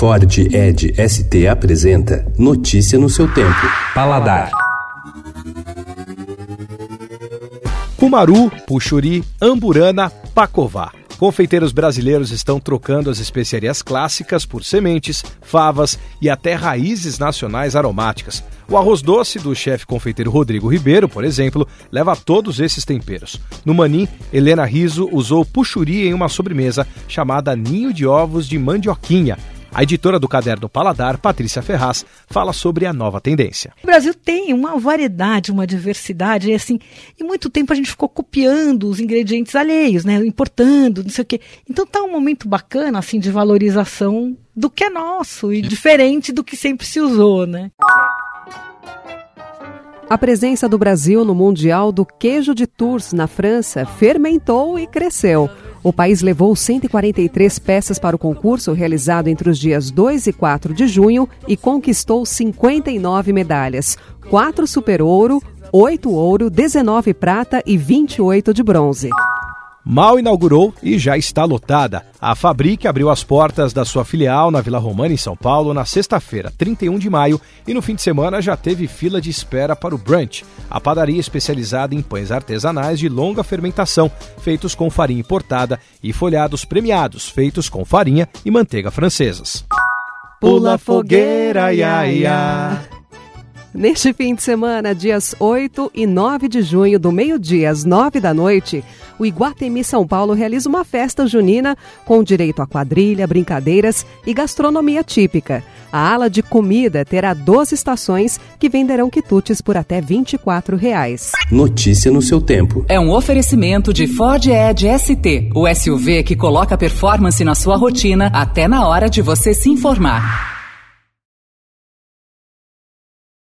Ford Ed ST apresenta Notícia no seu tempo. Paladar. Cumaru, Puxuri, Amburana, Pacová. Confeiteiros brasileiros estão trocando as especiarias clássicas por sementes, favas e até raízes nacionais aromáticas. O arroz doce do chefe confeiteiro Rodrigo Ribeiro, por exemplo, leva todos esses temperos. No Manim, Helena Riso usou puxuri em uma sobremesa chamada Ninho de Ovos de Mandioquinha, a editora do caderno Paladar, Patrícia Ferraz, fala sobre a nova tendência. O Brasil tem uma variedade, uma diversidade, e assim, e muito tempo a gente ficou copiando os ingredientes alheios, né, importando, não sei o quê. Então tá um momento bacana assim de valorização do que é nosso e diferente do que sempre se usou, né? A presença do Brasil no Mundial do Queijo de Tours na França fermentou e cresceu. O país levou 143 peças para o concurso realizado entre os dias 2 e 4 de junho e conquistou 59 medalhas: 4 super ouro, 8 ouro, 19 prata e 28 de bronze mal inaugurou e já está lotada. A Fabrique abriu as portas da sua filial na Vila Romana, em São Paulo, na sexta-feira, 31 de maio, e no fim de semana já teve fila de espera para o brunch, a padaria especializada em pães artesanais de longa fermentação, feitos com farinha importada, e folhados premiados, feitos com farinha e manteiga francesas. Pula fogueira, ia, ia. Neste fim de semana, dias 8 e 9 de junho, do meio-dia às 9 da noite, o Iguatemi São Paulo realiza uma festa junina com direito a quadrilha, brincadeiras e gastronomia típica. A ala de comida terá 12 estações que venderão quitutes por até 24 reais. Notícia no seu tempo. É um oferecimento de Ford Edge ST, o SUV que coloca performance na sua rotina até na hora de você se informar.